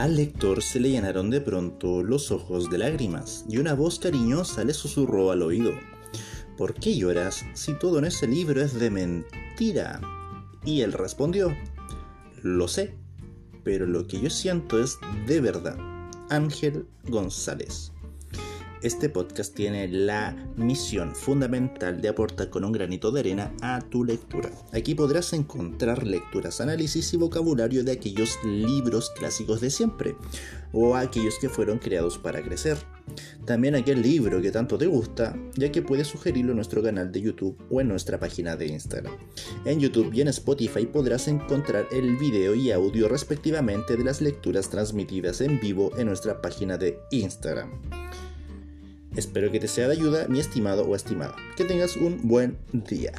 Al lector se le llenaron de pronto los ojos de lágrimas y una voz cariñosa le susurró al oído. ¿Por qué lloras si todo en ese libro es de mentira? Y él respondió, lo sé, pero lo que yo siento es de verdad. Ángel González. Este podcast tiene la misión fundamental de aportar con un granito de arena a tu lectura. Aquí podrás encontrar lecturas, análisis y vocabulario de aquellos libros clásicos de siempre o aquellos que fueron creados para crecer. También aquel libro que tanto te gusta, ya que puedes sugerirlo en nuestro canal de YouTube o en nuestra página de Instagram. En YouTube y en Spotify podrás encontrar el video y audio respectivamente de las lecturas transmitidas en vivo en nuestra página de Instagram. Espero que te sea de ayuda, mi estimado o estimada. Que tengas un buen día.